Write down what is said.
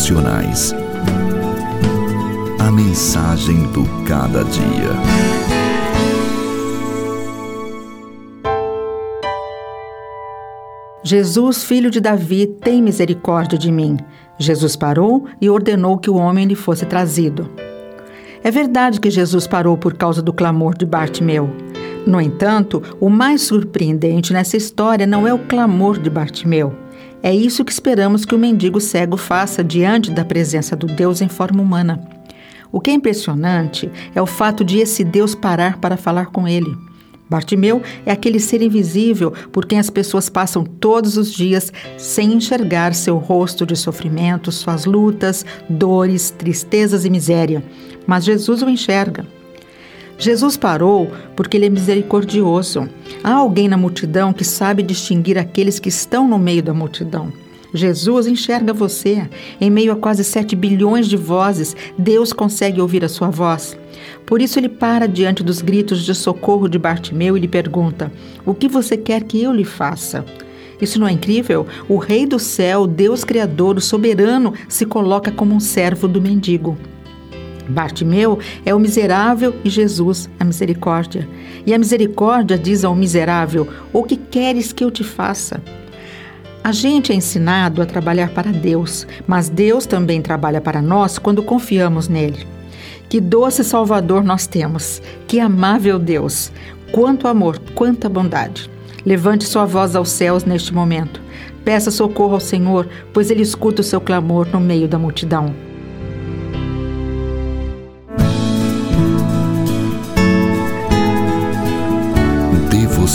Devocionais. A mensagem do cada dia. Jesus, filho de Davi, tem misericórdia de mim. Jesus parou e ordenou que o homem lhe fosse trazido. É verdade que Jesus parou por causa do clamor de Bartimeu. No entanto, o mais surpreendente nessa história não é o clamor de Bartimeu. É isso que esperamos que o mendigo cego faça diante da presença do Deus em forma humana. O que é impressionante é o fato de esse Deus parar para falar com ele. Bartimeu é aquele ser invisível por quem as pessoas passam todos os dias sem enxergar seu rosto de sofrimento, suas lutas, dores, tristezas e miséria. Mas Jesus o enxerga. Jesus parou porque ele é misericordioso. Há alguém na multidão que sabe distinguir aqueles que estão no meio da multidão. Jesus enxerga você. Em meio a quase 7 bilhões de vozes, Deus consegue ouvir a sua voz. Por isso ele para diante dos gritos de socorro de Bartimeu e lhe pergunta: O que você quer que eu lhe faça? Isso não é incrível? O Rei do céu, Deus Criador, o soberano, se coloca como um servo do mendigo. Bartimeu é o miserável e Jesus a misericórdia. E a misericórdia diz ao miserável: O que queres que eu te faça? A gente é ensinado a trabalhar para Deus, mas Deus também trabalha para nós quando confiamos nele. Que doce Salvador nós temos, que amável Deus, quanto amor, quanta bondade. Levante sua voz aos céus neste momento. Peça socorro ao Senhor, pois Ele escuta o seu clamor no meio da multidão.